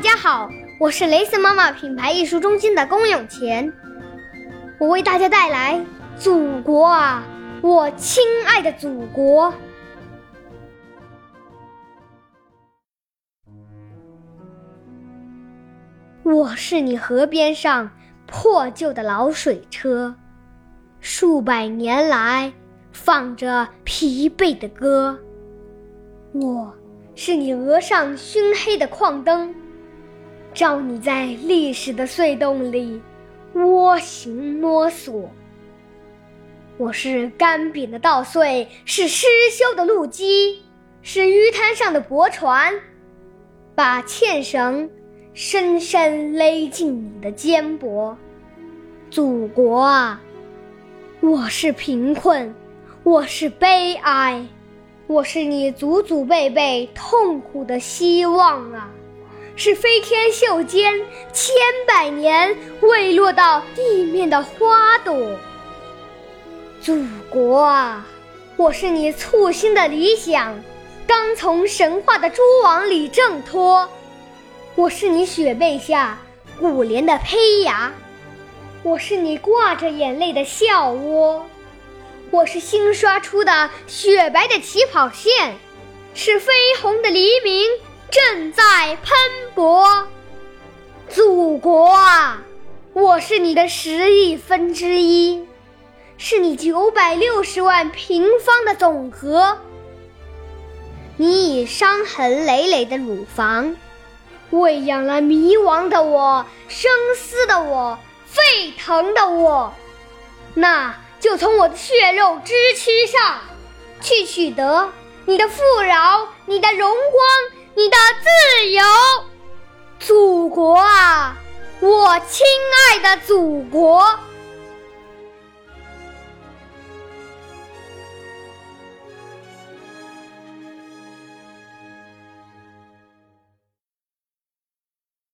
大家好，我是雷森妈妈品牌艺术中心的龚永乾，我为大家带来《祖国啊，我亲爱的祖国》。我是你河边上破旧的老水车，数百年来放着疲惫的歌。我是你额上熏黑的矿灯。照你在历史的隧洞里蜗行摸索，我是干瘪的稻穗，是失修的路基，是淤滩上的驳船，把纤绳深深勒进你的肩膊。祖国啊，我是贫困，我是悲哀，我是你祖祖辈辈痛苦的希望啊！是飞天袖间千百年未落到地面的花朵，祖国啊，我是你簇新的理想，刚从神话的蛛网里挣脱；我是你雪被下古莲的胚芽，我是你挂着眼泪的笑窝，我是新刷出的雪白的起跑线，是绯红的黎明。正在喷薄，祖国啊，我是你的十亿分之一，是你九百六十万平方的总和。你以伤痕累累的乳房，喂养了迷茫的我、生思的我、沸腾的我，那就从我的血肉之躯上，去取得你的富饶、你的荣光。你的自由，祖国啊，我亲爱的祖国。